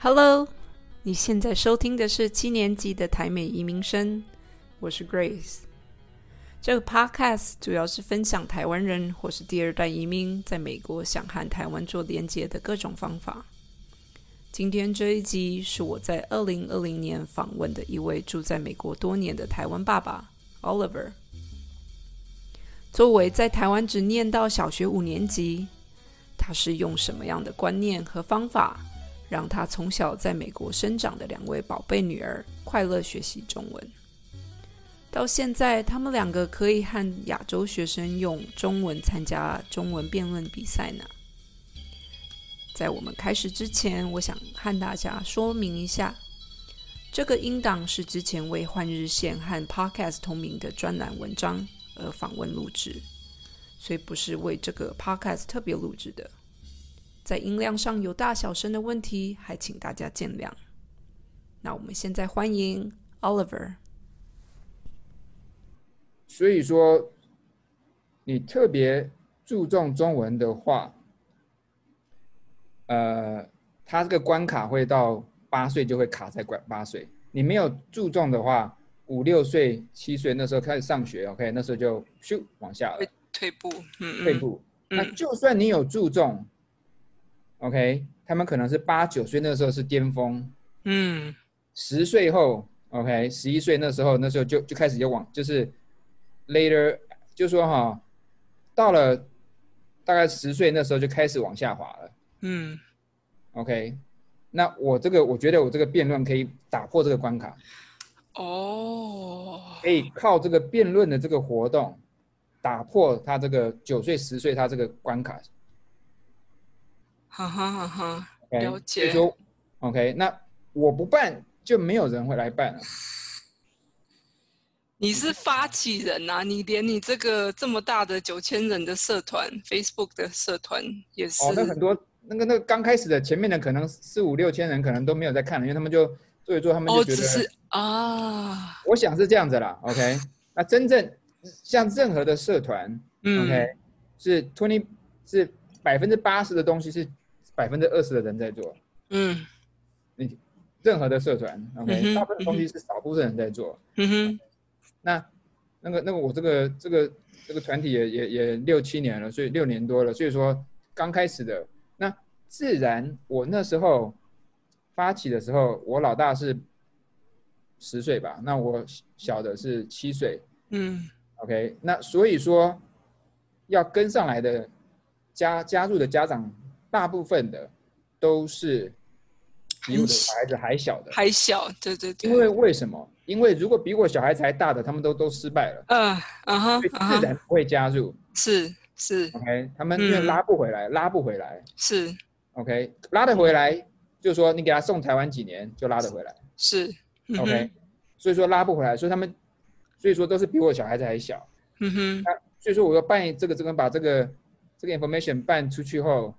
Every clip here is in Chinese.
Hello，你现在收听的是七年级的台美移民生，我是 Grace。这个 Podcast 主要是分享台湾人或是第二代移民在美国想和台湾做连接的各种方法。今天这一集是我在二零二零年访问的一位住在美国多年的台湾爸爸 Oliver。作为在台湾只念到小学五年级，他是用什么样的观念和方法，让他从小在美国生长的两位宝贝女儿快乐学习中文？到现在，他们两个可以和亚洲学生用中文参加中文辩论比赛呢。在我们开始之前，我想和大家说明一下，这个音档是之前为《换日线》和 Podcast 同名的专栏文章而访问录制，所以不是为这个 Podcast 特别录制的。在音量上有大小声的问题，还请大家见谅。那我们现在欢迎 Oliver。所以说，你特别注重中文的话，呃，他这个关卡会到八岁就会卡在关八岁。你没有注重的话，五六岁、七岁那时候开始上学，OK，那时候就咻往下了，退步，嗯，退步。那就算你有注重，OK，他们可能是八九岁那时候是巅峰，嗯，十岁后，OK，十一岁那时候那时候就就开始就往就是。Later，就说哈，到了大概十岁那时候就开始往下滑了。嗯，OK，那我这个我觉得我这个辩论可以打破这个关卡。哦，可以靠这个辩论的这个活动打破他这个九岁十岁他这个关卡。哈哈哈哈，了解。就 OK，那我不办就没有人会来办了。你是发起人呐，你连你这个这么大的九千人的社团，Facebook 的社团也是。哦，那很多那个那个刚开始的前面的可能四五六千人可能都没有在看了，因为他们就做一做，他们就觉得。哦，只是啊。我想是这样子啦，OK。那真正像任何的社团，OK，是 twenty 是百分之八十的东西是百分之二十的人在做。嗯。你任何的社团，OK，大部分东西是少部分人在做。嗯哼。那，那个那个我这个这个这个团体也也也六七年了，所以六年多了，所以说刚开始的那自然我那时候发起的时候，我老大是十岁吧，那我小的是七岁，嗯，OK，那所以说要跟上来的加加入的家长，大部分的都是比我的孩子还小的，还小，对对对，因为为什么？因为如果比我小孩子还大的，他们都都失败了。嗯嗯哼，自然不会加入。是是，OK，他们因为拉不回来，拉不回来。是，OK，拉得回来，就是说你给他送台湾几年就拉得回来。是，OK，所以说拉不回来，所以他们，所以说都是比我小孩子还小。嗯哼，那所以说我要办这个这个把这个这个 information 办出去后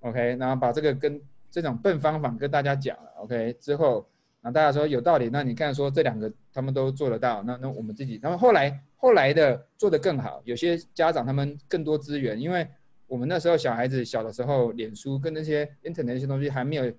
，OK，然后把这个跟这种笨方法跟大家讲了，OK 之后。那大家说有道理，那你看说这两个他们都做得到，那那我们自己，然后后来后来的做得更好，有些家长他们更多资源，因为我们那时候小孩子小的时候，脸书跟那些 internet 那些东西还没有，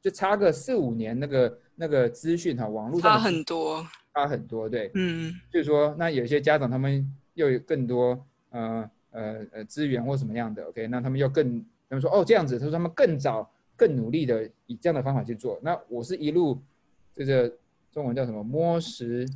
就差个四五年，那个那个资讯哈，网络差很多，差很多，对，嗯，就是说那有些家长他们又有更多呃呃呃资源或什么样的，OK，那他们又更他们说哦这样子，他说他们更早。更努力的以这样的方法去做。那我是一路这个中文叫什么摸石，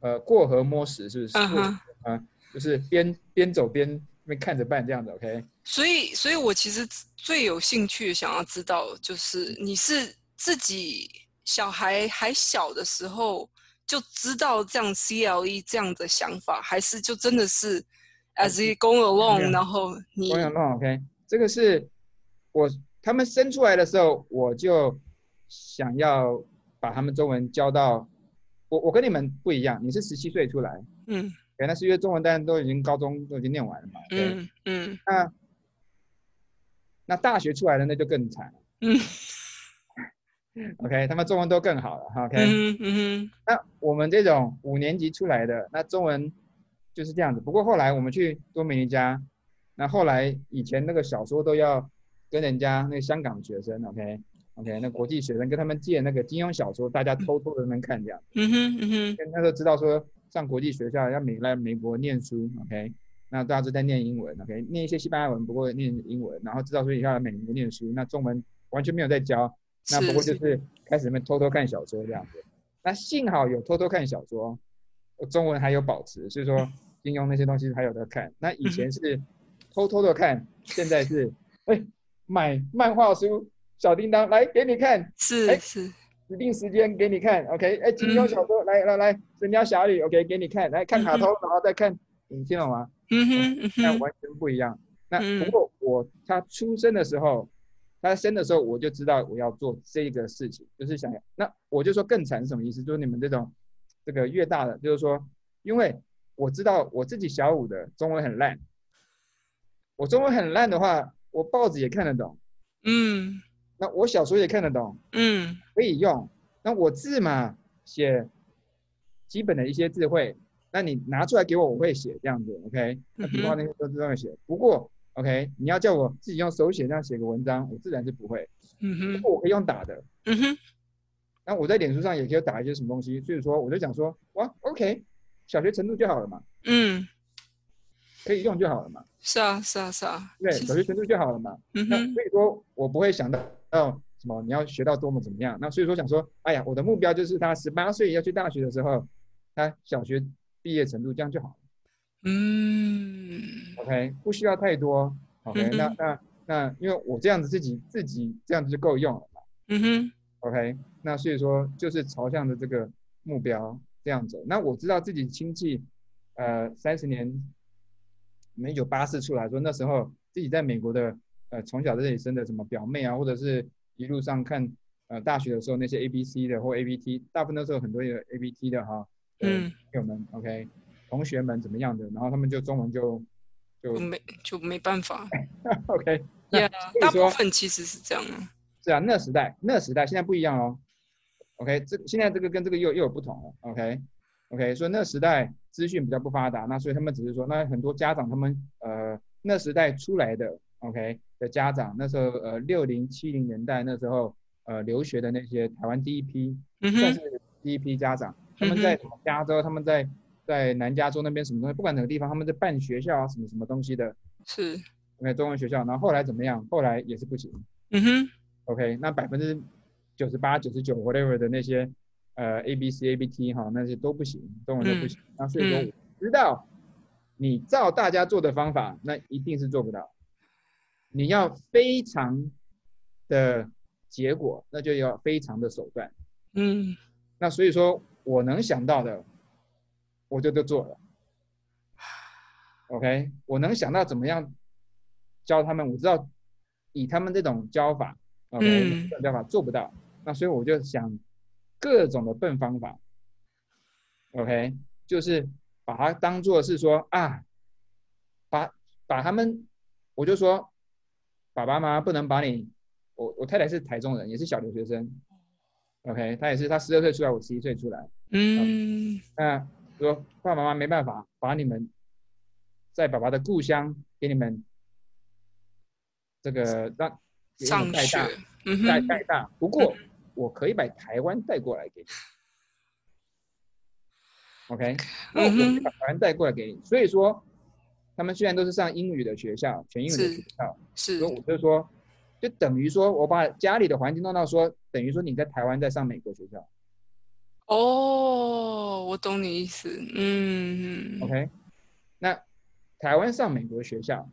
呃，过河摸石是不是？啊，就是边边走边边看着办这样子。OK。所以，所以我其实最有兴趣想要知道，就是你是自己小孩还小的时候就知道这样 CLE 这样的想法，还是就真的是 as you go along，然后你 go along OK，这个是我。他们生出来的时候，我就想要把他们中文教到我。我跟你们不一样，你是十七岁出来，嗯，原来是因为中文当然都已经高中都已经念完了嘛，嗯嗯。那那大学出来的那就更惨了，嗯。OK，他们中文都更好了，OK。嗯嗯。那我们这种五年级出来的，那中文就是这样子。不过后来我们去多米尼加，那后来以前那个小说都要。跟人家那个香港学生，OK OK，那国际学生跟他们借那个金庸小说，大家偷偷的能看这样。嗯哼嗯哼，那时候知道说上国际学校要美来美国念书，OK，那大家都在念英文，OK，念一些西班牙文，不过念英文，然后知道说要来美国念书，那中文完全没有在教，那不过就是开始们偷偷看小说这样子。那幸好有偷偷看小说，中文还有保持，所以说金庸那些东西还有的看。那以前是偷偷的看，现在是哎买漫画书，小叮当来给你看，是是指定时间给你看，OK，哎金庸小说来来来神雕侠侣，OK 给你看，来看卡通，然后再看，你听懂吗？嗯哼，那完全不一样。那不过我他出生的时候。他生的时候我就知道我要做这个事情，就是想要。那我就说更惨是什么意思？就是你们这种，这个越大的，就是说，因为我知道我自己小五的中文很烂，我中文很烂的话，我报纸也看得懂，嗯，那我小说也看得懂，嗯，可以用。那我字嘛，写基本的一些字汇，那你拿出来给我，我会写这样子，OK？那笔画那些都这样写，不过。OK，你要叫我自己用手写这样写个文章，我自然是不会。嗯哼，不过我可以用打的。嗯哼，那我在脸书上也可以打一些什么东西，所以说我就讲说，哇，OK，小学程度就好了嘛。嗯，可以用就好了嘛。是啊，是啊，是啊。对，小学程度就好了嘛。嗯哼，所以说我不会想到到什么你要学到多么怎么样。那所以说想说，哎呀，我的目标就是他十八岁要去大学的时候，他小学毕业程度这样就好了。嗯，OK，不需要太多，OK，那那那，因为我这样子自己自己这样子就够用了嘛。嗯哼，OK，那所以说就是朝向的这个目标这样走。那我知道自己亲戚，呃，三十年，一九八四出来说那时候自己在美国的，呃，从小在这里生的什么表妹啊，或者是一路上看，呃，大学的时候那些 A B C 的或 A B T，大部分都是有很多有 A B T 的哈，嗯，朋友们，OK。同学们怎么样的？然后他们就中文就就没就没办法。OK，呀，大部分其实是这样啊。是啊，那时代那时代现在不一样哦。OK，这现在这个跟这个又又有不同了。OK，OK，所以那时代资讯比较不发达，那所以他们只是说，那很多家长他们呃那时代出来的 OK 的家长，那时候呃六零七零年代那时候呃留学的那些台湾第一批算是第一批家长，他们在加州，他们在。在南加州那边什么东西，不管哪个地方，他们在办学校啊，什么什么东西的，是，OK，中文学校。然后后来怎么样？后来也是不行。嗯哼，OK，那百分之九十八、九十九 whatever 的那些，呃，A B C A B T 哈，那些都不行，中文都不行。那所以说，知道你照大家做的方法，那一定是做不到。你要非常的结果，那就要非常的手段。嗯，那所以说我能想到的。我就都做了，OK，我能想到怎么样教他们，我知道以他们这种教法，OK，这种教法做不到，那所以我就想各种的笨方法，OK，就是把它当做是说啊，把把他们，我就说爸爸妈妈不能把你，我我太太是台中人，也是小留学生，OK，她也是，她十二岁出来，我十一岁出来，嗯，那。说爸爸妈妈没办法把你们在爸爸的故乡给你们这个让上带大带带大，不过我可以把台湾带过来给你，OK，那我可以把台湾带过来给你。所以说，他们虽然都是上英语的学校，全英语的学校，是，所以我就说，就等于说我把家里的环境弄到说，等于说你在台湾在上美国学校。哦，我懂你意思，嗯，OK，那台湾上美国学校，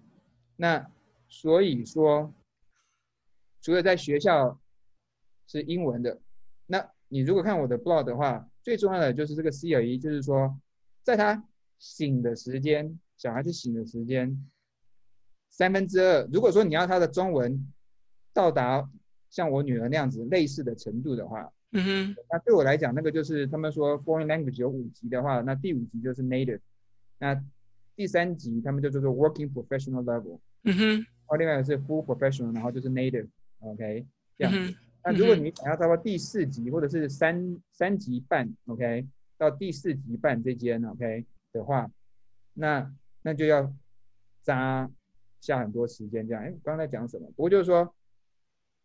那所以说，除了在学校是英文的，那你如果看我的 blog 的话，最重要的就是这个 C 二一，就是说，在他醒的时间，小孩子醒的时间，三分之二，如果说你要他的中文到达像我女儿那样子类似的程度的话。嗯哼，那对我来讲，那个就是他们说 foreign language 有五级的话，那第五级就是 native，那第三级他们就叫做 working professional level。嗯哼，然后另外是 full professional，然后就是 native，OK，这样子。那如果你想要到到第四级或者是三三级半，OK，到第四级半这间，OK 的话，那那就要扎下很多时间这样。哎，刚才讲什么？不过就是说。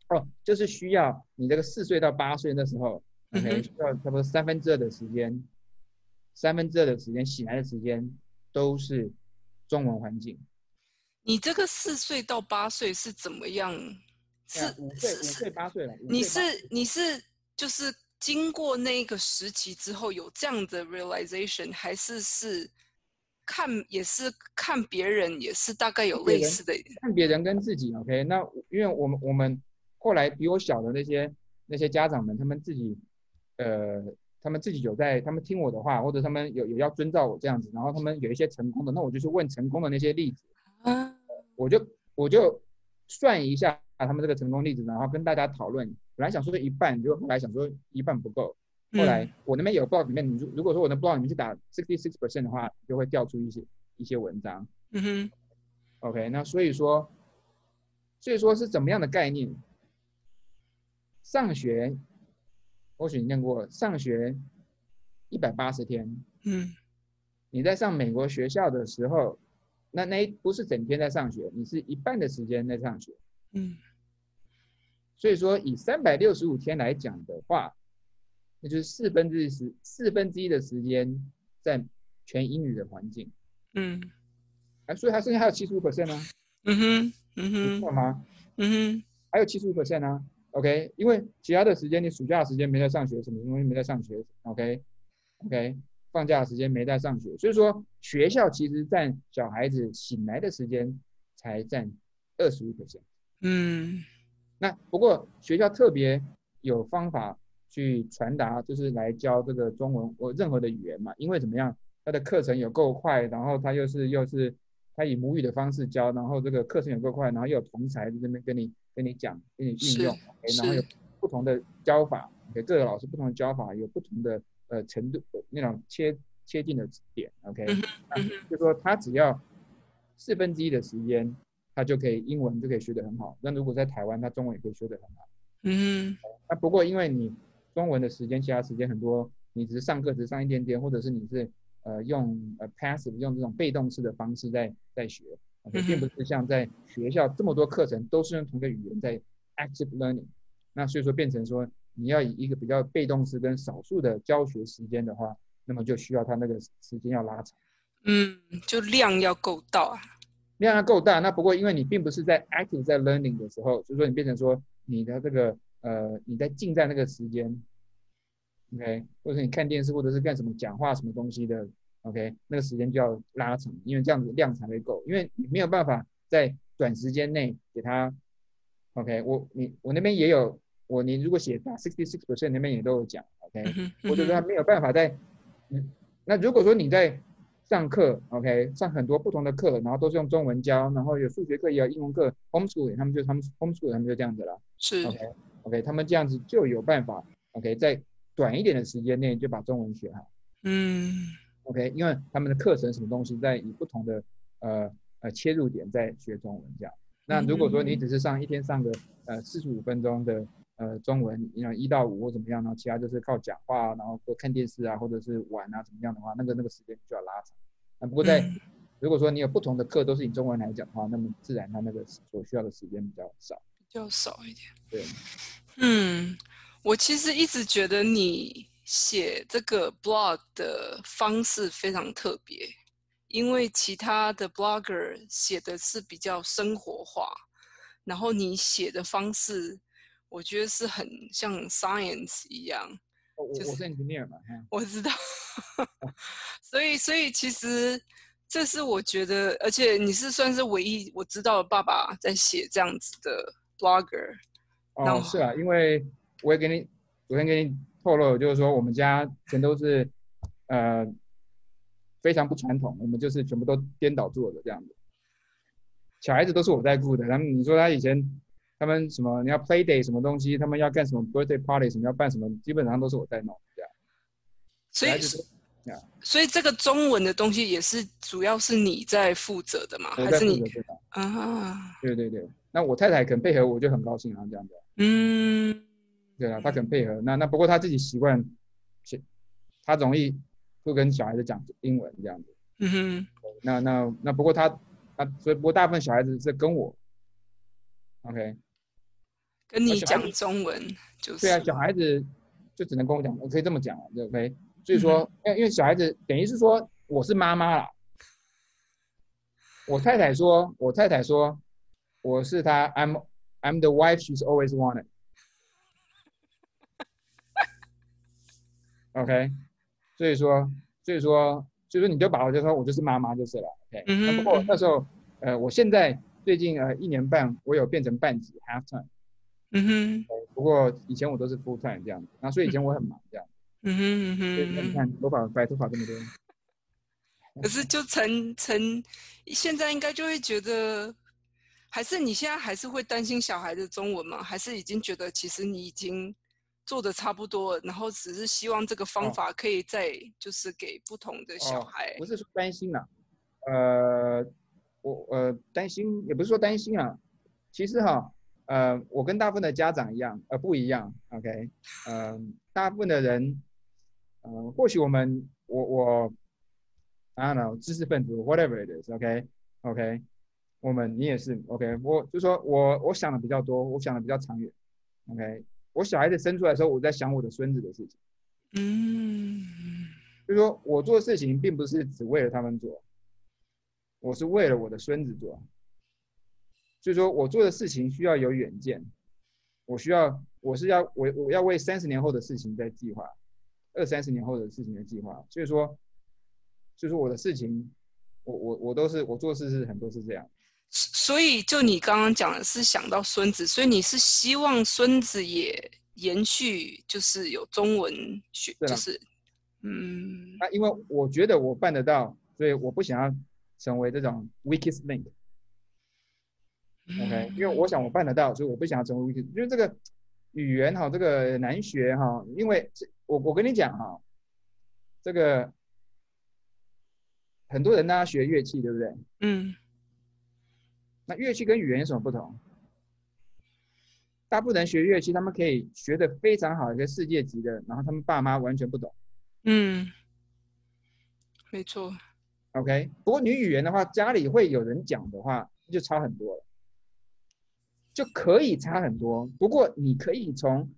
哦，就是需要你这个四岁到八岁那时候，OK，需要差不多三分之二的时间，三分之二的时间醒来的时间都是中文环境。你这个四岁到八岁是怎么样？是五岁、五岁、八岁了。五你是你是就是经过那个时期之后有这样的 realization，还是是看也是看别人也是大概有类似的？看别人跟自己，OK？那因为我们我们后来比我小的那些那些家长们，他们自己呃，他们自己有在，他们听我的话，或者他们有有要遵照我这样子，然后他们有一些成功的，那我就去问成功的那些例子，啊，我就我就算一下他们这个成功例子，然后跟大家讨论。本来想说一半，结果后来想说一半不够。后来嗯我那边有 blog 里面，你如如果说我的 blog 里面去打 sixty six percent 的话，就会调出一些一些文章。嗯哼 OK，那所以说，所以说是怎么样的概念？上学，或许你念过，上学一百八十天，嗯你在上美国学校的时候，那那一不是整天在上学，你是一半的时间在上学。嗯。所以说，以三百六十五天来讲的话，那就是四分之一时四分之一的时间在全英语的环境，嗯。啊，所以它剩下还有七十五 percent 呢，嗯哼嗯哼知道吗？嗯哼。还有七十五 percent 啊，OK，因为其他的时间你暑假的时间没在上学，什么东西没在上学，OK，OK，放假的时间没在上学，所以说学校其实占小孩子醒来的时间才占二十五 percent。嗯那不过学校特别有方法去传达，就是来教这个中文或任何的语言嘛，因为怎么样，他的课程有够快，然后他又是又是他以母语的方式教，然后这个课程有够快，然后又有同才在这边跟你跟你讲，跟你运用然后有不同的教法，OK，各个老师不同的教法，有不同的呃程度那种切切近的点，OK，就说他只要四分之一的时间，他就可以英文就可以学得很好。那如果在台湾，他中文也可以学得很好。嗯那不过因为你中文的时间，其他时间很多，你只是上课只上一点点，或者是你是呃用呃 passive 用这种被动式的方式在在学，OK，并不是像在学校这么多课程都是用同一个语言在 active learning。那所以说变成说你要以一个比较被动式跟少数的教学时间的话，那么就需要他那个时间要拉长。嗯，就量要够到啊。量要够大，那不过因为你并不是在 active 在 learning 的时候，所以说你变成说你的这个呃你在静在那个时间，OK，或者是你看电视或者是干什么讲话什么东西的，OK，那个时间就要拉长，因为这样子量才会够，因为你没有办法在短时间内给他，OK，我你我那边也有我你如果写打 sixty six percent 那边也都有讲，OK，嗯哼或者说他没有办法在，嗯，那如果说你在上课，OK，上很多不同的课，然后都是用中文教，然后有数学课也有英文课，homeschool 他们就他们 homeschool 他们就这样子了是，OK，OK，他们这样子就有办法，OK，在短一点的时间内就把中文学好嗯，OK，因为他们的课程什么东西在以不同的呃呃切入点在学中文这样。那如果说你只是上一天上个呃四十五分钟的呃中文，你一到五或怎么样，然后其他就是靠讲话，然后或看电视啊，或者是玩啊怎么样的话，那个那个时间就要拉长。那不过在、嗯如果说你有不同的课都是以中文来讲的话，那么自然它那个所需要的时间比较少。比较少一点。对，嗯，我其实一直觉得你写这个 blog 的方式非常特别，因为其他的 blogger 写的是比较生活化，然后你写的方式，我觉得是很像 science 一样。就是我我我是 engineer 嘛，嗯我知道，所以所以其实这是我觉得，而且你是算是唯一我知道的爸爸在写这样子的 blogger。哦是啊，因为我也给你昨天给你透露，就是说我们家全都是呃非常不传统，我们就是全部都颠倒做的这样子。小孩子都是我在顾的，然后你说他以前他们什么你要 play day 什么东西，他们要干什么 birthday party 什么要办什么，基本上都是我在弄这样。所以小孩子都所以这个中文的东西也是主要是你在负责的吗？我在还是你。啊？对对对，那我太太肯配合，我就很高兴啊，这样子。嗯对啊，她肯配合。那那不过她自己习惯，是她容易会跟小孩子讲英文这样子。嗯哼那那那不过她她所以不过大部分小孩子是跟我，OK，跟你讲中文就是对啊，小孩子就只能跟我讲，我可以这么讲，对不对？所以说，因为因为小孩子等于是说我是妈妈啦，我太太说，我太太说我是她，I'm I'm the wife she's always wanted。OK，所以说，所以说，所以说你就把我就说我就是妈妈就是了，OK。嗯哼那不过嗯那时候，呃，我现在最近呃一年半，我有变成半职 half time，嗯哼不过以前我都是 full time 这样子，那所以以前我很忙这样，嗯哼所以那你嗯哼。看头发白头发这么多。可是就成成现在应该就会觉得，还是你现在还是会担心小孩的中文吗？还是已经觉得其实你已经做的差不多了，然后只是希望这个方哦法可以再就是给不同的小哦孩不。是说担心啦，呃，我呃担心也不是说担心啊，其实哈，呃，我跟大部分的家长一样，呃，不一样，OK，呃、大部分的人，呃，或许我们我我，I don't know，知识分子，whatever it is，OK，OK，、我们你也是，OK，我就说我我想的比较多，我想的比较长远，OK，我小孩子生出来的时候，我在想我的孙子的事情。嗯就是说我做事情并不是只为了他们做，我是为了我的孙子做。所以说我做的事情需要有远见，我需要我是要我我要为三十年后的事情在计划，二三十年后的事情的计划。所以说，所以说我的事情，我我我都是我做事是很多是这样。所以就你刚刚讲的是想到孙子，所以你是希望孙子也延续，就是有中文学，就是嗯那因为我觉得我办得到，所以我不想要成为这种 weakest link。OK，因为我想我办得到，所以我不想要成为 weak。因为这个语言哈，这个难学哈，因为这我我跟你讲哈，这个很多人呢学乐器，对不对？嗯那乐器跟语言有什么不同？大部分人学乐器，他们可以学的非常好，一个世界级的，然后他们爸妈完全不懂。嗯，没错，OK，不过你语言的话，家里会有人讲的话，就差很多了，就可以差很多。不过你可以从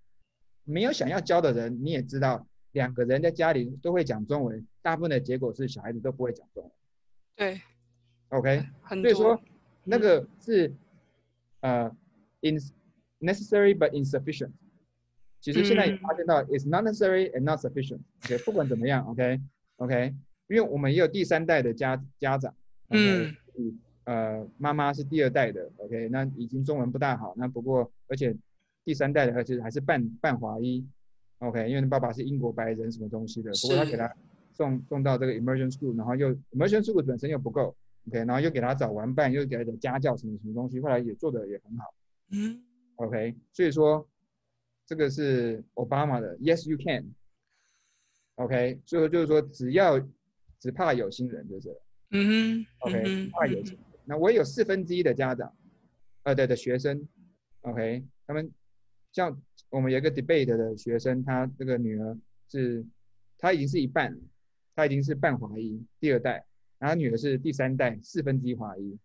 没有想要教的人，你也知道，两个人在家里都会讲中文，大部分的结果是小孩子都不会讲中文。对，OK，所以说那个是呃 in necessary but insufficient。其实现在也发现到，it's not necessary and not sufficient。OK，不管怎么样，OK，OK，、因为我们也有第三代的家家长，OK，、嗯呃，妈妈是第二代的，OK，那已经中文不大好，那不过而且第三代的而且还是半半华裔，OK，因为爸爸是英国白人什么东西的，不过他是给他送送到这个 immersion school，然后又 immersion school 本身又不够，OK，然后又给他找玩伴，又给他找家教什么什么东西，后来也做的也很好嗯，OK，所以说这个是 Obama 的 Yes you can，OK，、所以说就是说只要只怕有心人就是。嗯哼 OK，嗯哼怕有钱。那我有四分之一的家长，呃，对的学生，OK，他们像我们有一个 debate 的学生，他这个女儿是，她已经是一半了，她已经是半华裔第二代，然后女儿是第三代四分之一华裔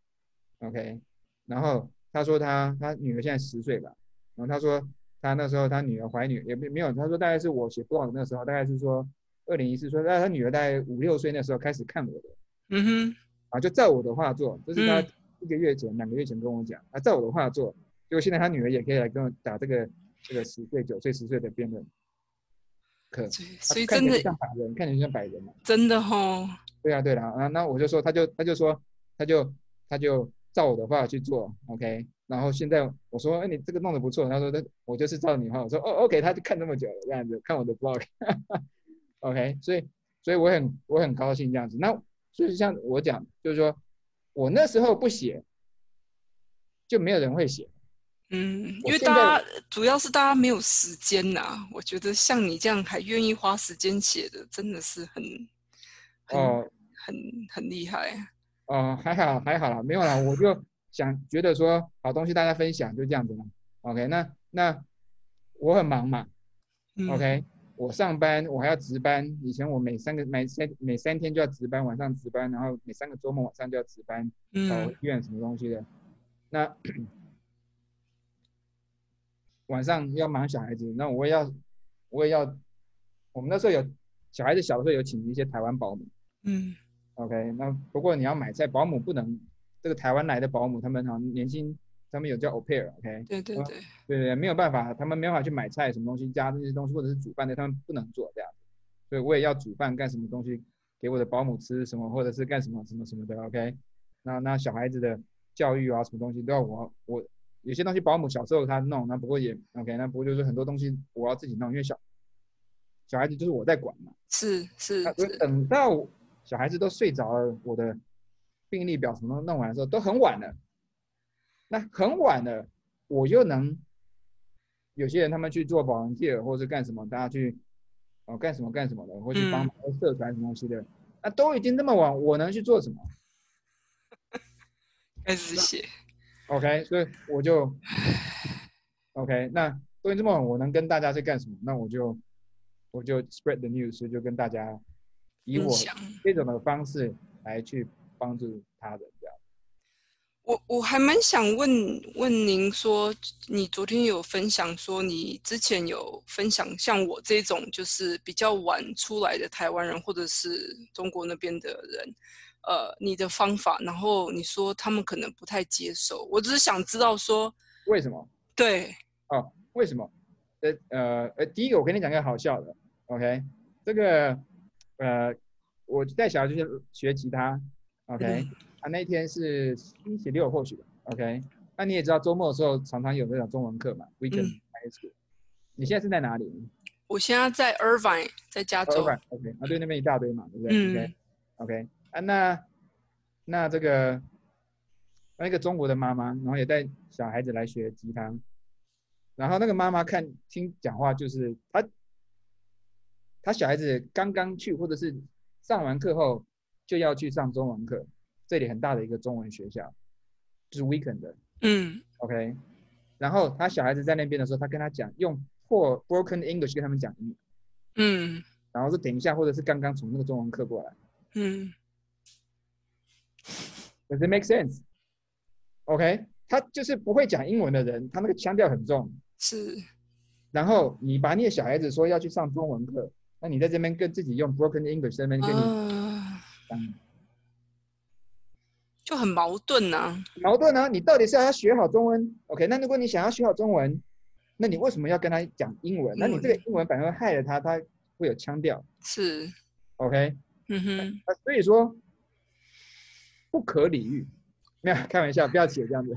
，OK，然后他说他他女儿现在十岁吧，然后他说他那时候他女儿怀女也没没有，他说大概是我写 blog 那时候，大概是说二零一四，说那他女儿大概五六岁那时候开始看我的。嗯哼啊，就照我的话做，这是他嗯一个月前、两个月前跟我讲，他照我的话做，结果现在他女儿也可以来跟我打这个这个十岁、九岁、十岁的辩论课，所以真的像百人，看起来像百人嘛。真的吼，对啊，对啦，啊，那我就说，他就他就说，他就他就照我的话去做，OK。然后现在我说，哎，你这个弄得不错。他说，那我就是照你话。我说，哦，OK，他就看那么久了，这样子看我的 blog，OK。所以所以我很我很高兴这样子。那所以像我讲，就是说我那时候不写，就没有人会写。嗯，因为大家主要是大家没有时间呐、我觉得像你这样还愿意花时间写的，真的是很很、哦很很厉害。哦，还好还好啦，没有啦，我就 想觉得说好东西大家分享就这样子嘛。OK，那那我很忙嘛。嗯 OK，我上班我还要值班，以前我每三个每三每三天就要值班，晚上值班，然后每三个周末晚上就要值班，跑嗯。医院什么东西的。那 晚上要忙小孩子，那我也要我也要，我们那时候有小孩子小的时候有请一些台湾保姆嗯，OK，那不过你要买菜，保姆不能这个台湾来的保姆，他们好像年轻，他们有叫 au pair，OK，、对对对，对。对对，没有办法，他们没办法去买菜什么东西加这些东西，或者是煮饭的，他们不能做这样子，所以我也要煮饭干什么东西给我的保姆吃什么，或者是干什么什么什么的，OK，那那小孩子的教育啊，什么东西都要我我有些东西保姆小时候他弄，那不过也 OK，那不过就是很多东西我要自己弄，因为小小孩子就是我在管嘛，是是是，等到小孩子都睡着了，我的病历表什么都弄完的时候，都很晚了。那很晚了，我又能有些人他们去做保人 care 或者是干什么，大家去哦干什么干什么的，或去帮忙社团什么东西的，那都已经那么晚，我能去做什么 开始写，？OK，所以我就 OK，那都已经这么晚，我能跟大家去干什么？那我就我就 spread the news，就跟大家以我。这种的方式来去帮助他人，这样。我我还蛮想问问您说，你昨天有分享说，你之前有分享像我这种就是比较晚出来的台湾人，或者是中国那边的人，呃，你的方法，然后你说他们可能不太接受，我只是想知道说，为什么？对，哦，为什么？呃呃呃，第一个我跟你讲个好笑的，OK，这个呃，我带小孩就是学吉他，OK，、嗯啊那一天是星期六或许吧，OK，那你也知道周末的时候常常有那种中文课嘛，Weekend 嗯。High School，、你现在是在哪里？我现在在 Irvine，在加州，？OK OK，啊对，那边一大堆嘛，对不对、嗯。O k OK 啊，那那这个那个中国的妈妈，然后也带小孩子来学吉他，然后那个妈妈看听讲话，就是她她小孩子刚刚去，或者是上完课后就要去上中文课，这里很大的一个中文学校，就是 weekend 的。嗯。OK，然后他小孩子在那边的时候，他跟他讲用破 broken English 跟他们讲英语，嗯。然后是等一下，或者是刚刚从那个中文课过来。嗯。Does it make sense? OK，他就是不会讲英文的人，他那个腔调很重。是，然后你把你的小孩子说要去上中文课，那你在这边跟自己用 broken English 在那边跟你就很矛盾呐、矛盾呢、你到底是要他学好中文？OK，那如果你想要学好中文，那你为什么要跟他讲英文？那你这个英文反而会害了他，他会有腔调。是，OK，嗯哼，那所以说不可理喻。没有开玩笑，不要写这样子。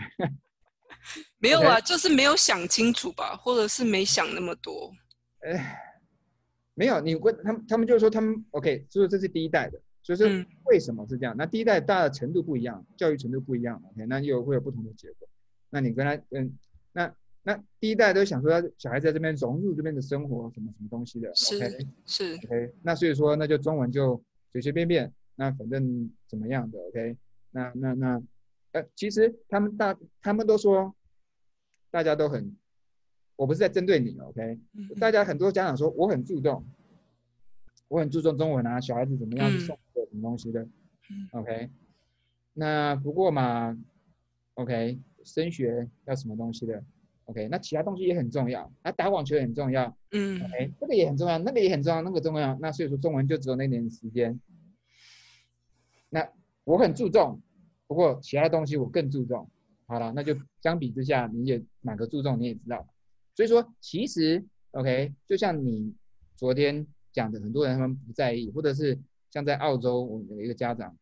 没有啊就是没有想清楚吧，或者是没想那么多。哎没有，你问他们，他们就说他们 OK，就是这是第一代的，所以说嗯。为什么是这样？那第一代大家的程度不一样，教育程度不一样，OK，那又会有不同的结果。那你跟他，嗯，那那第一代都想说要小孩子在这边融入这边的生活，什么什么东西的，OK？是，OK，那所以说那就中文就随随便便，那反正怎么样的，OK，那那那，呃，其实他们大他们都说，大家都很，我不是在针对你，OK，嗯。大家很多家长说我很注重，我很注重中文啊，小孩子怎么样嗯。送课什么东西的嗯，OK。那不过嘛，OK，升学要什么东西的，OK，那其他东西也很重要，那打网球也很重要嗯，OK，这个也很重要，那个也很重要，那个重要。那所以说中文就只有那点时间。那我很注重，不过其他东西我更注重。好了，那就相比之下，你也哪个注重你也知道。所以说，其实 OK，就像你昨天讲的，很多人他们不在意，或者是像在澳洲，我有一个家长，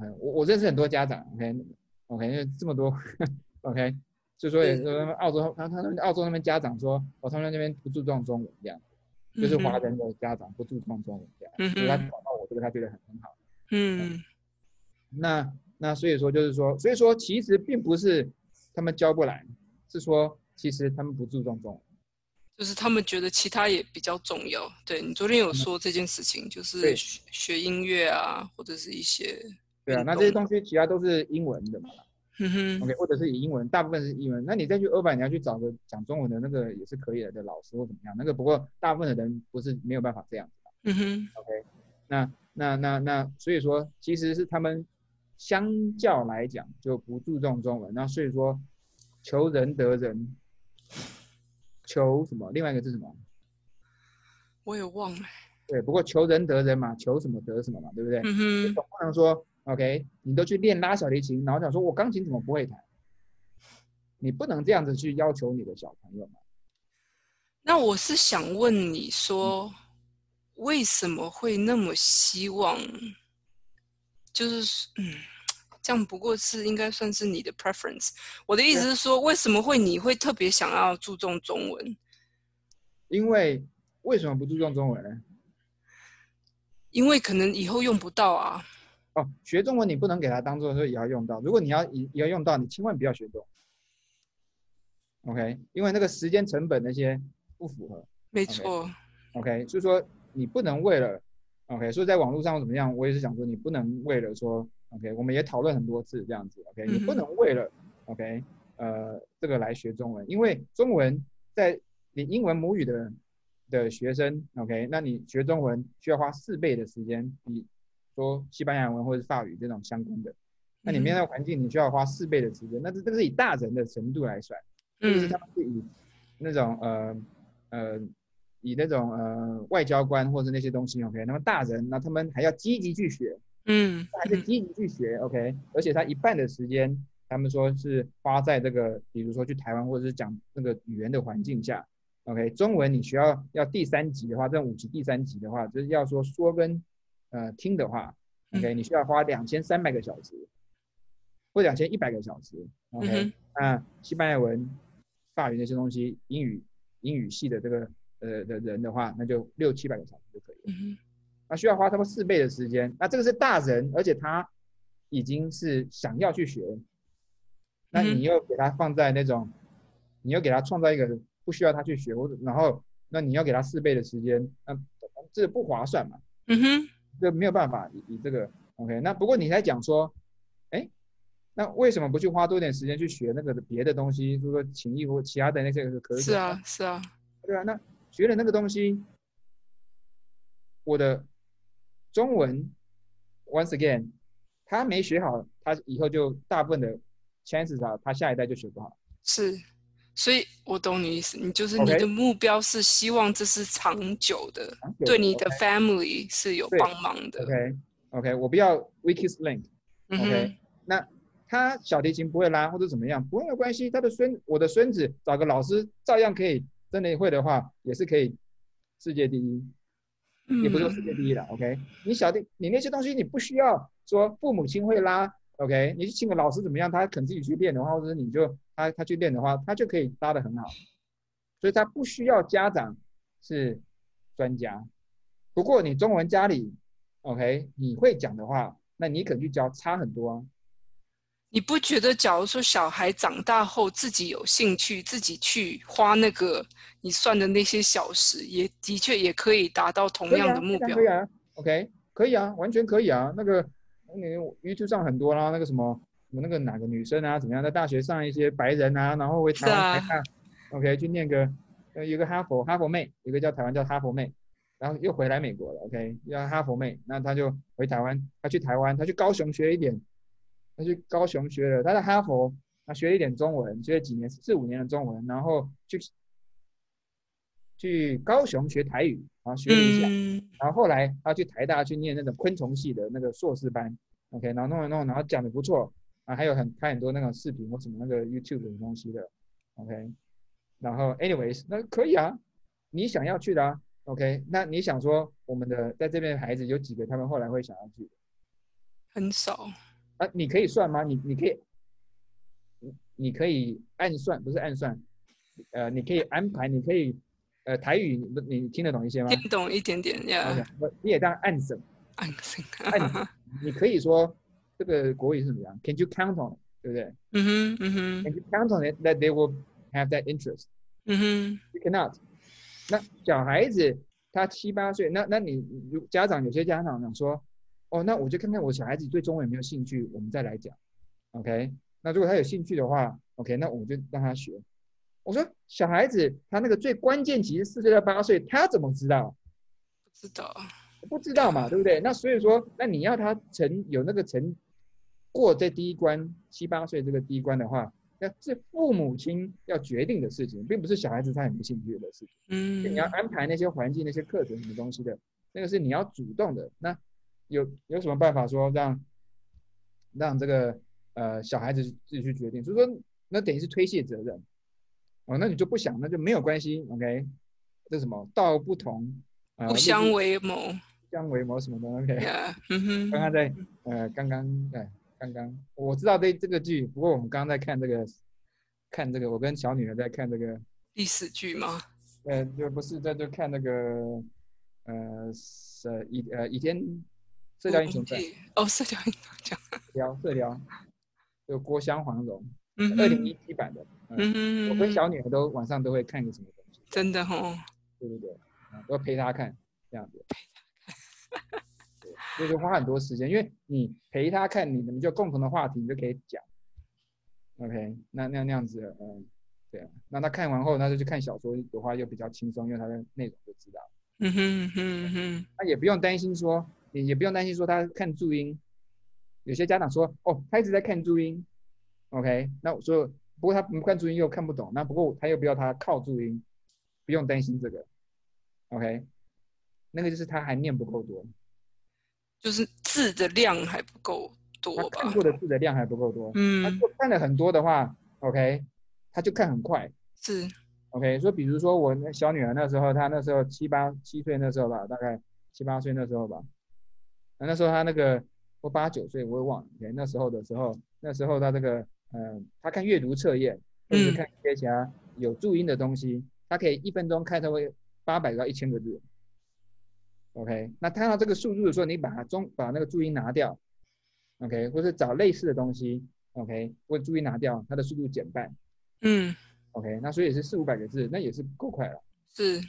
嗯，我我认识很多家长，OK，OK，、因为这么多，OK，就说澳洲他他们澳洲那边家长说，哦，他们那边不注重中文这样，就是华人的家长不注重中文这样，嗯所以他哼找到我这个，他觉得很很好。嗯那那所以说就是说，所以说其实并不是他们教不来，是说其实他们不注重中文。就是他们觉得其他也比较重要。对你昨天有说这件事情，就是对。学学音乐啊，或者是一些对啊，那这些动东西其他都是英文的嘛嗯哼，OK，或者是以英文，大部分是英文。那你再去二版，你要去找个讲中文的那个也是可以的的老师或怎么样，那个不过大部分的人不是没有办法这样子嗯哼，OK，那那那那所以说其实是他们相较来讲就不注重中文，那所以说求人得人，求什么？另外一个是什么？我也忘了。对，不过求人得人嘛，求什么得什么嘛，对不对？嗯哼，总不能说 OK，你都去练拉小提琴，然后想说我钢琴怎么不会弹？你不能这样子去要求你的小朋友嘛。那我是想问你说，为什么会那么希望？就是嗯，这样不过是应该算是你的 preference。我的意思是说，为什么会你会特别想要注重中文？因为为什么不注重中文呢？因为可能以后用不到啊。哦，学中文你不能给它当做说也要用到。如果你要也要用到，你千万不要学中文。OK，因为那个时间成本那些不符合。没错。OK，所以说你不能为了 OK，所以在网络上怎么样，我也是想说你不能为了说 OK，我们也讨论很多次这样子 OK，你不能为了 OK 呃这个来学中文，因为中文在你英文母语的的学生 OK，那你学中文需要花四倍的时间比。说西班牙文或者法语这种相关的，那里面的环境你需要花四倍的时间，那这这个是以大人的程度来算，就是他们是以那种呃呃以那种呃外交官或者那些东西 OK，那么大人那他们还要积极去学，嗯，还是积极去学 OK，而且他一半的时间他们说是花在这个比如说去台湾或者是讲那个语言的环境下 OK，中文你需要要第三级的话，这五级第三级的话就是要说说跟。呃，听的话，OK，你需要花两千三百个小时，或两千一百个小时，OK。那西班牙文、法语那些东西，英语英语系的这个呃的人的话，那就六七百个小时就可以了。那需要花他们四倍的时间。那这个是大人，而且他已经是想要去学，那你又给他放在那种，你又给他创造一个不需要他去学，或者然后那你要给他四倍的时间，那这不划算嘛？嗯哼。这没有办法，以以这个 OK。那不过你在讲说，哎，那为什么不去花多点时间去学那个别的东西，就是说情谊或其他的那些可以？是啊，是啊，对啊。那学了那个东西，我的中文 once again，他没学好，他以后就大部分的 chances 啊，他下一代就学不好。是。所以我懂你意思，你就是你的目标是希望这是长久的，对你的 family 是有帮忙的。OK，OK，我不要 weakest link。OK，那他小提琴不会拉或者怎么样，不会有关系。他的孙，我的孙子找个老师照样可以，真的会的话也是可以世界第一，也不是世界第一了。OK，你小弟你那些东西你不需要说父母亲会拉。OK，你去请个老师怎么样？他肯自己去练的话，或者你就他他去练的话，他就可以拉得很好。所以他不需要家长是专家。不过你中文家里 OK，你会讲的话，那你肯去教差很多啊。你不觉得，假如说小孩长大后自己有兴趣，自己去花那个你算的那些小时，也的确也可以达到同样的目标。可以啊，OK，可以啊，完全可以啊，那个。你 YouTube 上很多啦，那个什么什么那个哪个女生啊，怎么样，在大学上一些白人啊，然后回台湾看，OK，去念个，呃，一个哈佛哈佛妹，一个叫台湾叫哈佛妹，然后又回来美国了，OK，叫哈佛妹，那她就回台湾，她去台湾，她去高雄学一点，她去高雄学了，他在哈佛，他学了一点中文，学了几年四五年的中文，然后去去高雄学台语。然后学了一下，然后后来他去台大去念那种昆虫系的那个硕士班，OK，然后弄一弄，然后讲的不错啊，还有很拍很多那种视频或什么那个 YouTube 的东西的，OK，然后 anyways 那可以啊，你想要去的啊，OK，那你想说我们的在这边的孩子有几个他们后来会想要去的？很少啊，你可以算吗？你你可以，你你可以暗算，不是暗算，呃，你可以安排，你可以。呃，台语你你听得懂一些吗？听懂一点点呀。你也当暗省。暗省。暗，你可以说这个国语是怎么样？Can you count on？对不对？嗯哼，嗯哼。Can you count on it that they will have that interest？嗯哼。You cannot。那小孩子他七八岁，那那你如家长有些家长想说，哦，那我就看看我小孩子对中文有没有兴趣，我们再来讲。OK，那如果他有兴趣的话，OK，那我就让他学。我说小孩子他那个最关键期是四岁到八岁，他怎么知道？不知道，不知道嘛，对不对？那所以说，那你要他成有那个成过这第一关七八岁这个第一关的话，那是父母亲要决定的事情，并不是小孩子他很不兴趣的事情。嗯，你要安排那些环境、那些课程什么东西的，那个是你要主动的。那有有什么办法说让让这个呃小孩子自己去决定？所以说，那等于是推卸责任。哦，那你就不想，那就没有关系。OK，这什么道不同，啊、不相为谋。不相为谋什么的。哼，刚刚在呃刚刚哎刚刚我知道这这个剧，不过我们刚刚在看这个看这个，我跟小女儿在看这个。历史剧吗？呃，就不是在就看那个，呃，是倚呃倚天射雕英雄传，哦，社交英雄传。雕射雕，就郭襄黄蓉，嗯二零，一七版的。嗯，我跟小女儿都晚上都会看个什么东西，真的哦，对对对，啊，都陪她看这样子。对，就是花很多时间，因为你陪她看，你你们就共同的话题，你就可以讲。OK，那那那样子，嗯，对啊，那她看完后，她就去看小说的话，又比较轻松，因为她的内容就知道。嗯哼嗯哼嗯哼，那也不用担心说，也也不用担心说他看注音。有些家长说，哦，他一直在看注音，OK，那我说，不过他不看注音又看不懂，那不过他又不要他靠注音，不用担心这个，OK，那个就是他还念不够多，就是字的量还不够多吧看？过的字的量还不够多。他嗯看了很多的话，OK，他就看很快是，，OK，说比如说我那小女儿那时候，她那时候七八七岁那时候吧，大概七八岁那时候吧，那那时候他那个我八九岁我也忘了那时候的时候，那时候他这个呃，他看阅读测验，或者是嗯。看一些其他有注音的东西，他可以一分钟看超过八百到一千个字。OK，那看到这个数字的时候，你把它中把那个注音拿掉，OK，或者找类似的东西，OK，或者注音拿掉，它的速度减半嗯，，OK，那所以也是四五百个字，那也是够快了。是，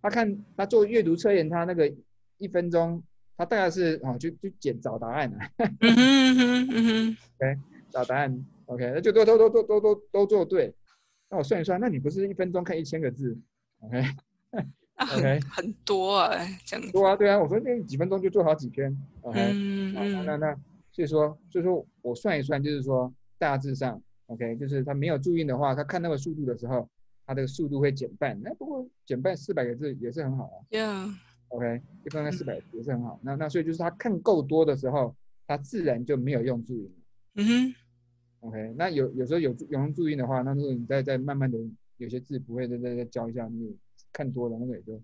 他看他做阅读测验，他那个一分钟，他大概是哦，就就捡找答案啊，嗯哼嗯哼，OK，，找答案，OK，那就都都都都都都都做对。那我算一算，那你不是一分钟看一千个字，OK？啊 OK 很很多啊，这样子。对啊，对啊，我说那几分钟就做好几篇，OK？、嗯啊那嗯那所以说，所以说我算一算，就是说大致上，OK，就是他没有注意的话，他看那个速度的时候，他的速度会减半。那不过减半四百个字也是很好啊。，Yeah，OK，一分钟四百也是很好。那那所以就是他看够多的时候，他自然就没有用注音了。嗯哼，OK，那有有时候有有用注音的话，那如果你再再慢慢的有些字不会再再再教一下，那个看多了那个也就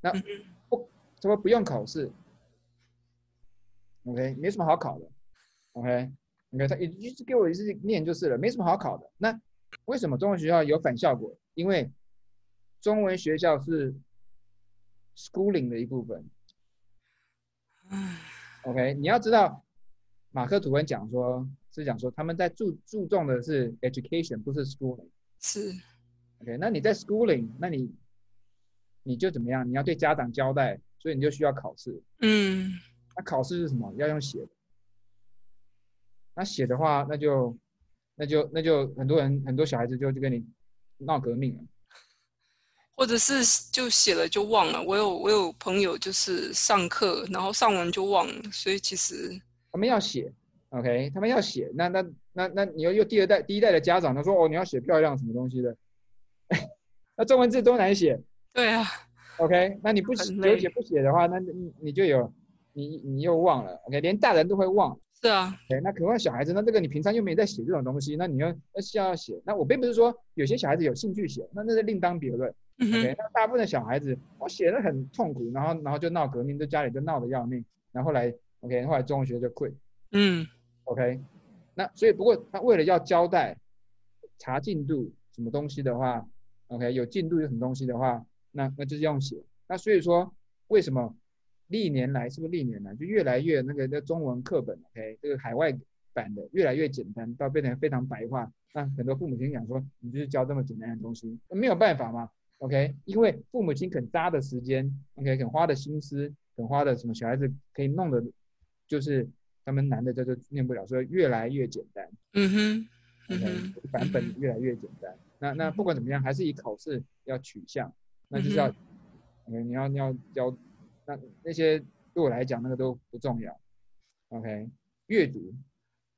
那嗯不什么不用考试，OK，没什么好考的，OK，你看他一就是给我一次念就是了，没什么好考的。那为什么中文学校有反效果？因为中文学校是 schooling 的一部分。嗯 OK，你要知道，马克吐温讲说是讲说他们在注注重的是 education，不是 schooling。是，OK，那你在 schooling，那你你就怎么样？你要对家长交代，所以你就需要考试。嗯那考试是什么？要用写的。那写的话，那就那就那就很多人很多小孩子就就跟你闹革命了。或者是就写了就忘了。我有我有朋友就是上课，然后上完就忘了，所以其实他们要写，OK，他们要写。那那那那你又又第二代第一代的家长，他说哦你要写漂亮什么东西的，那中文字多难写对啊，，OK，那你不写有写不写的话，那你你就有你你又忘了，OK，连大人都会忘。是啊，对，那可能小孩子，那这个你平常又没在写这种东西，那你要要需要写。那我并不是说有些小孩子有兴趣写，那那是另当别论。嗯 OK，哼，那大部分的小孩子，我写的很痛苦，然后然后就闹革命，在家里就闹得要命，然后后来 OK，后来中文学就 quit。嗯 OK，那所以不过他为了要交代查进度什么东西的话，OK 有进度有什么东西的话，那那就是用写。那所以说为什么历年来是不是历年来就越来越那个那中文课本 OK 这个海外版的越来越简单，到变成非常白话。那很多父母亲讲说，你就是教这么简单的东西，没有办法嘛。OK，因为父母亲肯扎的时间，OK，肯花的心思，肯花的什么小孩子可以弄的，就是他们难的这就念不了，所以越来越简单。嗯哼，嗯 OK，版本越来越简单。那那不管怎么样，还是以考试要取向，那就是要你要你要教，那那些对我来讲那个都不重要。OK，阅读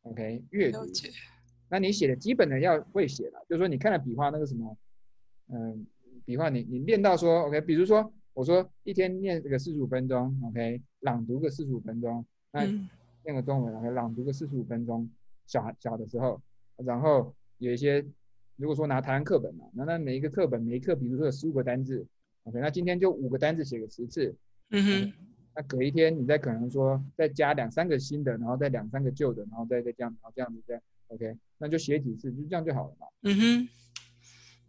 ，OK，阅读，那你写的基本的要会写了，就是说你看了笔画那个什么，嗯，笔画你你练到说 OK，比如说我说一天念这个四十五分钟，OK，朗读个四十五分钟，那嗯。念个中文，OK，朗读个四十五分钟，小小的时候，然后有一些如果说拿台湾课本嘛，那那每一个课本每一课比如说有十五个单字，OK，那今天就五个单字写个十次，嗯哼，那隔一天你再可能说再加两三个新的，然后再两三个旧的，然后再再这样，然后这样子再 OK，那就写几次，就这样就好了嘛。嗯哼，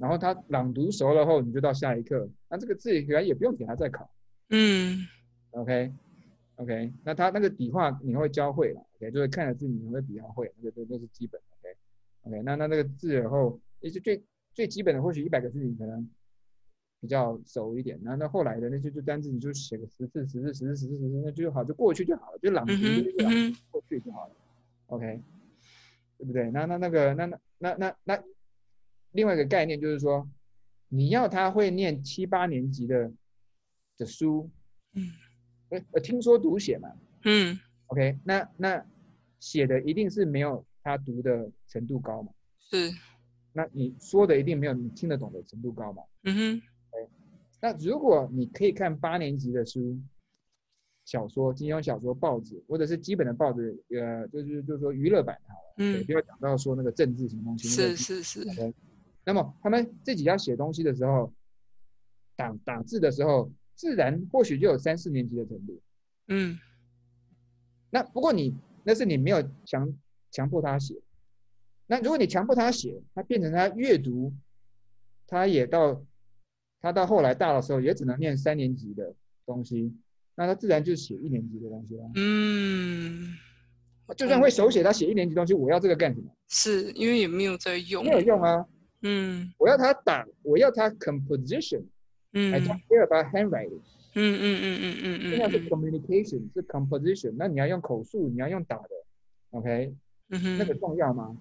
然后他朗读熟了后，你就到下一课，那这个字原来也不用给他再考嗯，OK OK，那他那个笔画你会教会了，OK，就是看了字你会比较会，那个都都是基本，OK OK，那那那个字以后也是最最基本的，或许一百个字你可能比较熟一点，那那后来的那些就单字你就写个十次十次十次十次十次，那就好，就过去就好了，就朗读就是朗读嗯，过去就好了，OK，对不对？那那那个那那那那那另外一个概念就是说，你要他会念七八年级的的书，嗯呃呃，听说读写嘛嗯，OK，那那写的一定是没有他读的程度高嘛，是，那你说的一定没有你听得懂的程度高嘛。嗯哼，那如果你可以看八年级的书，小说、金庸小说、报纸，或者是基本的报纸，呃，就是就是说娱乐版好了，对，嗯不要讲到说那个政治什么东西。是是是，OK，那么他们自己要写东西的时候，打打字的时候，自然或许就有三四年级的程度。嗯那不过你那是你没有强强迫他写。那如果你强迫他写，他变成他阅读，他也到他到后来大的时候，也只能念三年级的东西，那他自然就写一年级的东西了。嗯，就算会手写，他写一年级东西，我要这个干什么？是因为也没有在用没，有用啊！嗯我要他打，我要他 composition。嗯 I 嗯 don't care about handwriting。嗯嗯嗯嗯嗯这样是嗯 communication，是 composition。那你要用口述，你要用打的，OK，嗯那个，重要吗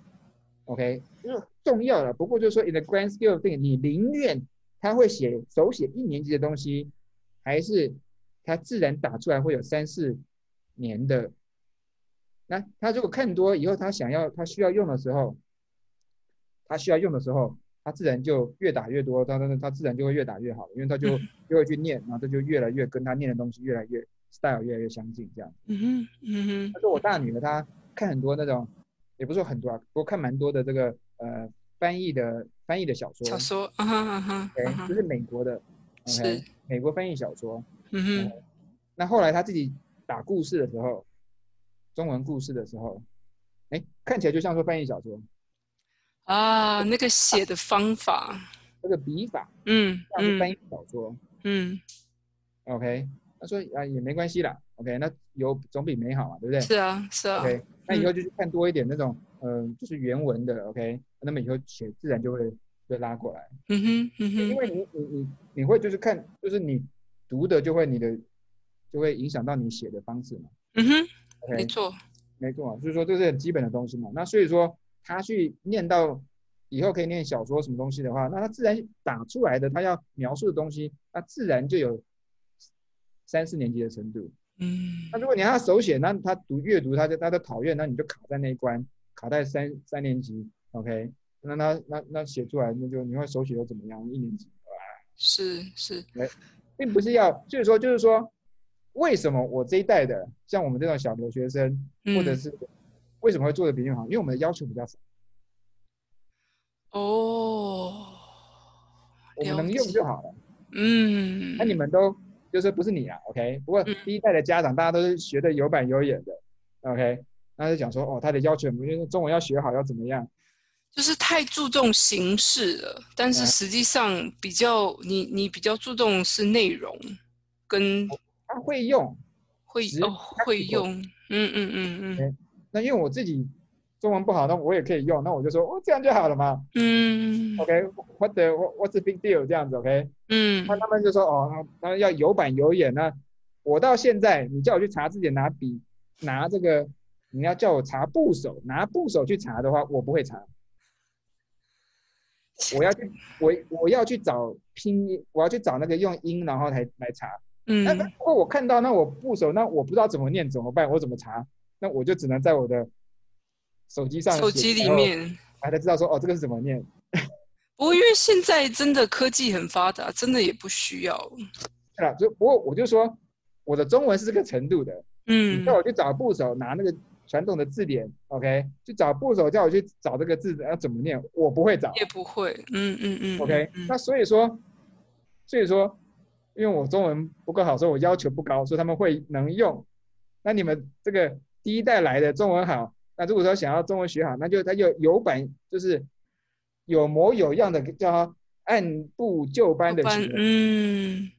？OK，就是重要了。不过就是说，in the grand scale of thing，你宁愿他会写手写一年级的东西，还是他自然打出来会有三四年的？那他如果看多以后，他想要他需要用的时候，他需要用的时候，他自然就越打越多，他他他自然就会越打越好，因为他就就会去念，然后他就越来越跟他念的东西越来越 style 越来越相近，这样。嗯哼嗯哼，他说我大女儿她看很多那种，也不是说很多啊，不过看蛮多的这个呃翻译的翻译的小说小说啊哈啊哈就，是美国的是，OK，美国翻译小说。嗯哼那后来他自己打故事的时候，中文故事的时候，哎，看起来就像说翻译小说，啊，那个写的方法，那个笔法嗯嗯。像是翻译小说。嗯，OK，他说啊也没关系啦，OK，那有总比没好嘛，对不对？是啊是啊，OK，那以后就去看多一点那种，嗯、就是原文的，OK，那么以后写自然就会被拉过来，嗯哼嗯哼，因为你你你你会就是看，就是你读的就会你的就会影响到你写的方式嘛。嗯哼，没，OK，错，没错，所以说这是很基本的东西嘛。那所以说他去念到以后可以念小说什么东西的话，那他自然打出来的他要描述的东西，那自然就有三四年级的程度。嗯那如果你让他手写，那他读阅读他就他就讨厌，那你就卡在那一关，卡在三三年级，OK？那他那那写出来，那就你会手写又怎么样？一年级，是是，并不是要，就是说就是说，为什么我这一代的像我们这种小留学生，或者嗯是为什么会做的比你们好？因为我们的要求比较少，哦，我们能用就好了。嗯，那你们都就是不是你啊，OK？不过嗯第一代的家长大家都是学的有板有眼的，OK？那就讲说哦，他的要求，不就是中文要学好要怎么样？就是太注重形式了，但是嗯实际上比较你你比较注重是内容跟他会用，只会哦会用，嗯嗯嗯嗯那因为我自己中文不好，那我也可以用，那我就说哦，这样就好了嘛。嗯 OK，what the what what's the big deal 这样子，OK？嗯那他们就说哦，那要有板有眼。那我到现在，你叫我去查字典，拿笔拿这个，你要叫我查部首，拿部首去查的话，我不会查。我要去，我我要去找拼音，我要去找那个用音，然后来来查。嗯那嗯如果我看到那我部首，那我不知道怎么念怎么办？我怎么查？那我就只能在我的手机上，手机里面还才知道说哦，这个是怎么念。不过因为现在真的科技很发达，真的也不需要。对了，就不过我就说我的中文是这个程度的，嗯那我去找部首拿那个传统的字典，OK，去找部首叫我去找这个字要怎么念，我不会找也不会，嗯嗯嗯，OK，嗯那所以说，所以说，因为我中文不够好，所以我要求不高，所以他们会能用。那你们这个第一代来的中文好，那如果说想要中文学好，那就他就有本就是有模有样的叫他按部就班的班学，嗯，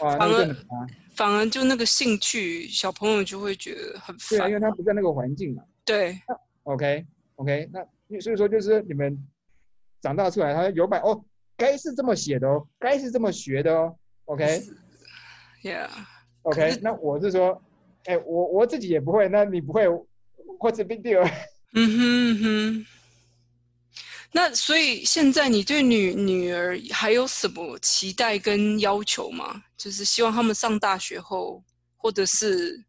哇，那反而就真的很难。反而就那个兴趣，小朋友就会觉得很对啊，烦因。为他不在那个环境嘛。对，OK OK，那所以说就是你们长大出来，他有版哦，该是这么写的哦，该是这么学的哦。OK Yeah，OK，那我是说，哎，我我自己也不会，那你不会，What's big deal？嗯哼嗯哼。那所以现在你对女女儿还有什么期待跟要求吗？就是希望他们上大学后，或者是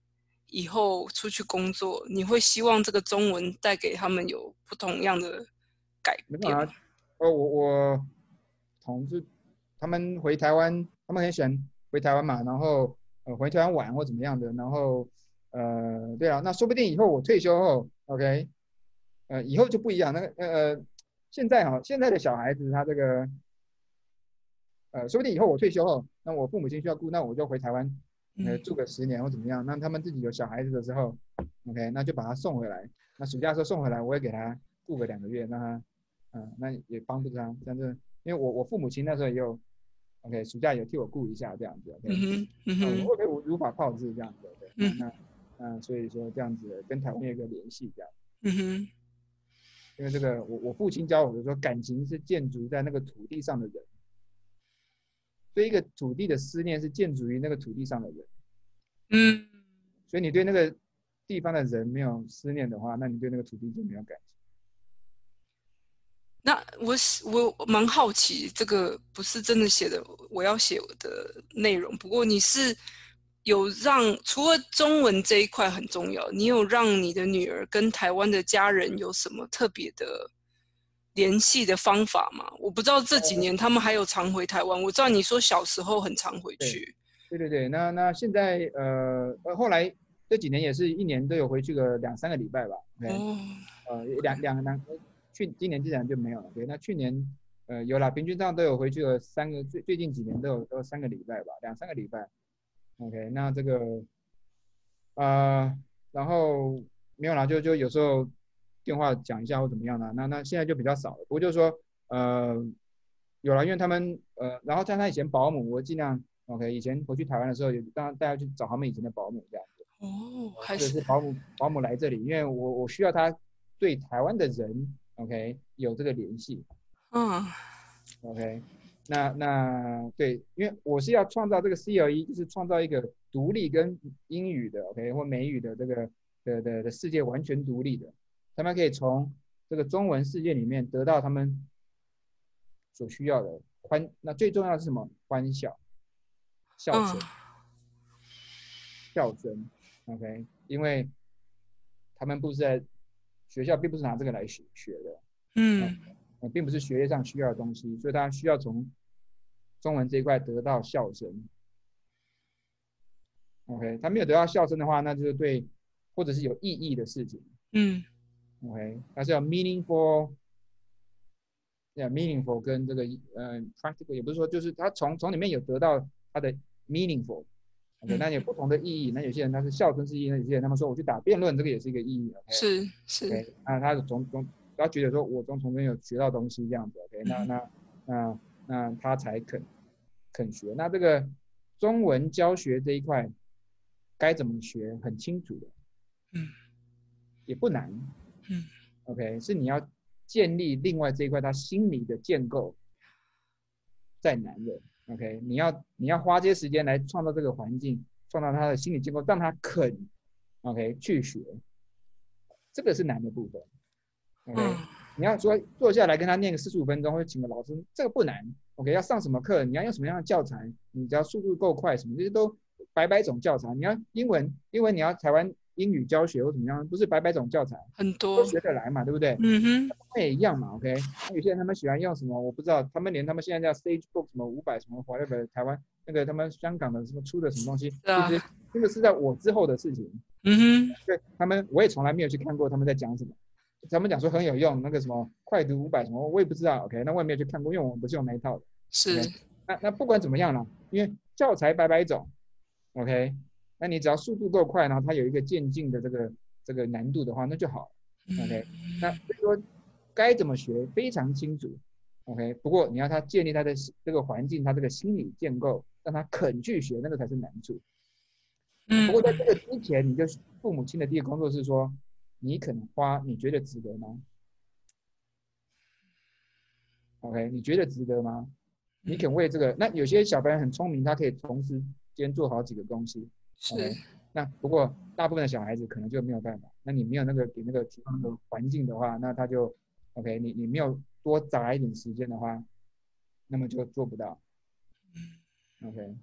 以后出去工作，你会希望这个中文带给他们有不同样的改变吗？哦，我我同事他们回台湾，他们很喜欢回台湾嘛，然后呃回台湾玩或怎么样的，然后呃对啊，那说不定以后我退休后，OK，呃以后就不一样，那个呃现在哈现在的小孩子他这个呃说不定以后我退休后，那我父母亲需要顾，那我就回台湾呃嗯住个十年或怎么样，那他们自己有小孩子的时候，OK，那就把他送回来，那暑假的时候送回来，我也给他顾个两个月，让他。嗯，那也帮不上，但是因为我我父母亲那时候也有，OK，暑假有替我顾一下这样子，OK，嗯哼嗯嗯，哼。我可以如法炮制这样子，OK，嗯。那那所以说这样子跟台湾有一个联系这样，嗯哼。因为这个我我父亲教我的说，感情是建筑在那个土地上的人，所以一个土地的思念是建筑于那个土地上的人，嗯。所以你对那个地方的人没有思念的话，那你对那个土地就没有感情。那我是我蛮好奇，这个不是真的写的我要写的内容。不过你是有让除了中文这一块很重要，你有让你的女儿跟台湾的家人有什么特别的联系的方法吗？我不知道这几年他们还有常回台湾。我知道你说小时候很常回去，对对对，那那现在呃呃后来这几年也是一年都有回去个两三个礼拜吧哦，呃两两两去今年基本上就没有了，对，那去年呃有了，平均上都有回去了三个，最最近几年都有都有三个礼拜吧，两三个礼拜，OK，那这个呃然后没有啦，就就有时候电话讲一下或怎么样的，那那现在就比较少了，不过就是说呃有了，因为他们呃然后像他以前保姆，我尽量 OK，以前回去台湾的时候，也当带他去找他们以前的保姆这样子，哦，还或者是是保姆保姆来这里，因为我我需要他对台湾的人 OK 有这个联系嗯 OK，那那对，因为我是要创造这个 CLE，就是创造一个独立跟英语的 OK 或美语的这个的的的世界完全独立的，他们可以从这个中文世界里面得到他们所需要的欢，那最重要的是什么？欢笑，笑声。嗯笑声，OK，因为他们不是在学校，并不是拿这个来学学的，嗯呃，并不是学业上需要的东西，所以他需要从中文这一块得到笑声。OK，他没有得到笑声的话，那就是对，或者是有意义的事情。嗯 OK，它是要 meaningful 跟这个呃 practical 也不是说就是他从从里面有得到他的 meaningful。那有不同的意义。那有些人他是笑声是意义，那有些人他们说我去打辩论，这个也是一个意义。是是那他从从他觉得说我从从中有学到东西这样子。OK，那嗯那那那他才肯肯学。那这个中文教学这一块该怎么学很清楚的，嗯，也不难。嗯，OK，是你要建立另外这一块他心理的建构，再难的。OK，你要你要花这些时间来创造这个环境，创造他的心理结构，让他肯 OK 去学，这个是难的部分。OK，、嗯你要说坐下来跟他念个四十五分钟，或者请个老师，这个不难。OK，要上什么课，你要用什么样的教材，你只要速度够快，什么这些都百百种教材。你要英文，英文你要台湾英语教学或怎么样，不是百百种教材很多都，学得来嘛，对不对？嗯哼，那也一样嘛，OK。那有些人他们喜欢用什么，我不知道，他们连他们现在叫 Stage Book 什么五百什么 whatever，台湾那个他们香港的什么出的什么东西，是啊其实这个是在我之后的事情。嗯哼，对他们，我也从来没有去看过他们在讲什么。他们讲说很有用，那个什么快读五百什么，我也不知道。OK，那我也没有去看过，因为我们不是用那一套的。是，那那不管怎么样呢，因为教材百百种，OK，那你只要速度够快，然后它有一个渐进的这个这个难度的话，那就好。OK，那所以说该怎么学非常清楚，OK。不过你要他建立他的这个环境，他这个心理建构，让他肯去学，那个才是难处。嗯不过在这个之前，你就父母亲的第一个工作是说，你肯花，你觉得值得吗？OK，你觉得值得吗？你肯为这个？那有些小朋友很聪明，他可以同时间做好几个东西。是，那不过大部分的小孩子可能就没有办法。那你没有那个给那个提供那个环境的话，那他就 OK，你你没有多砸一点时间的话，那么就做不到。OK，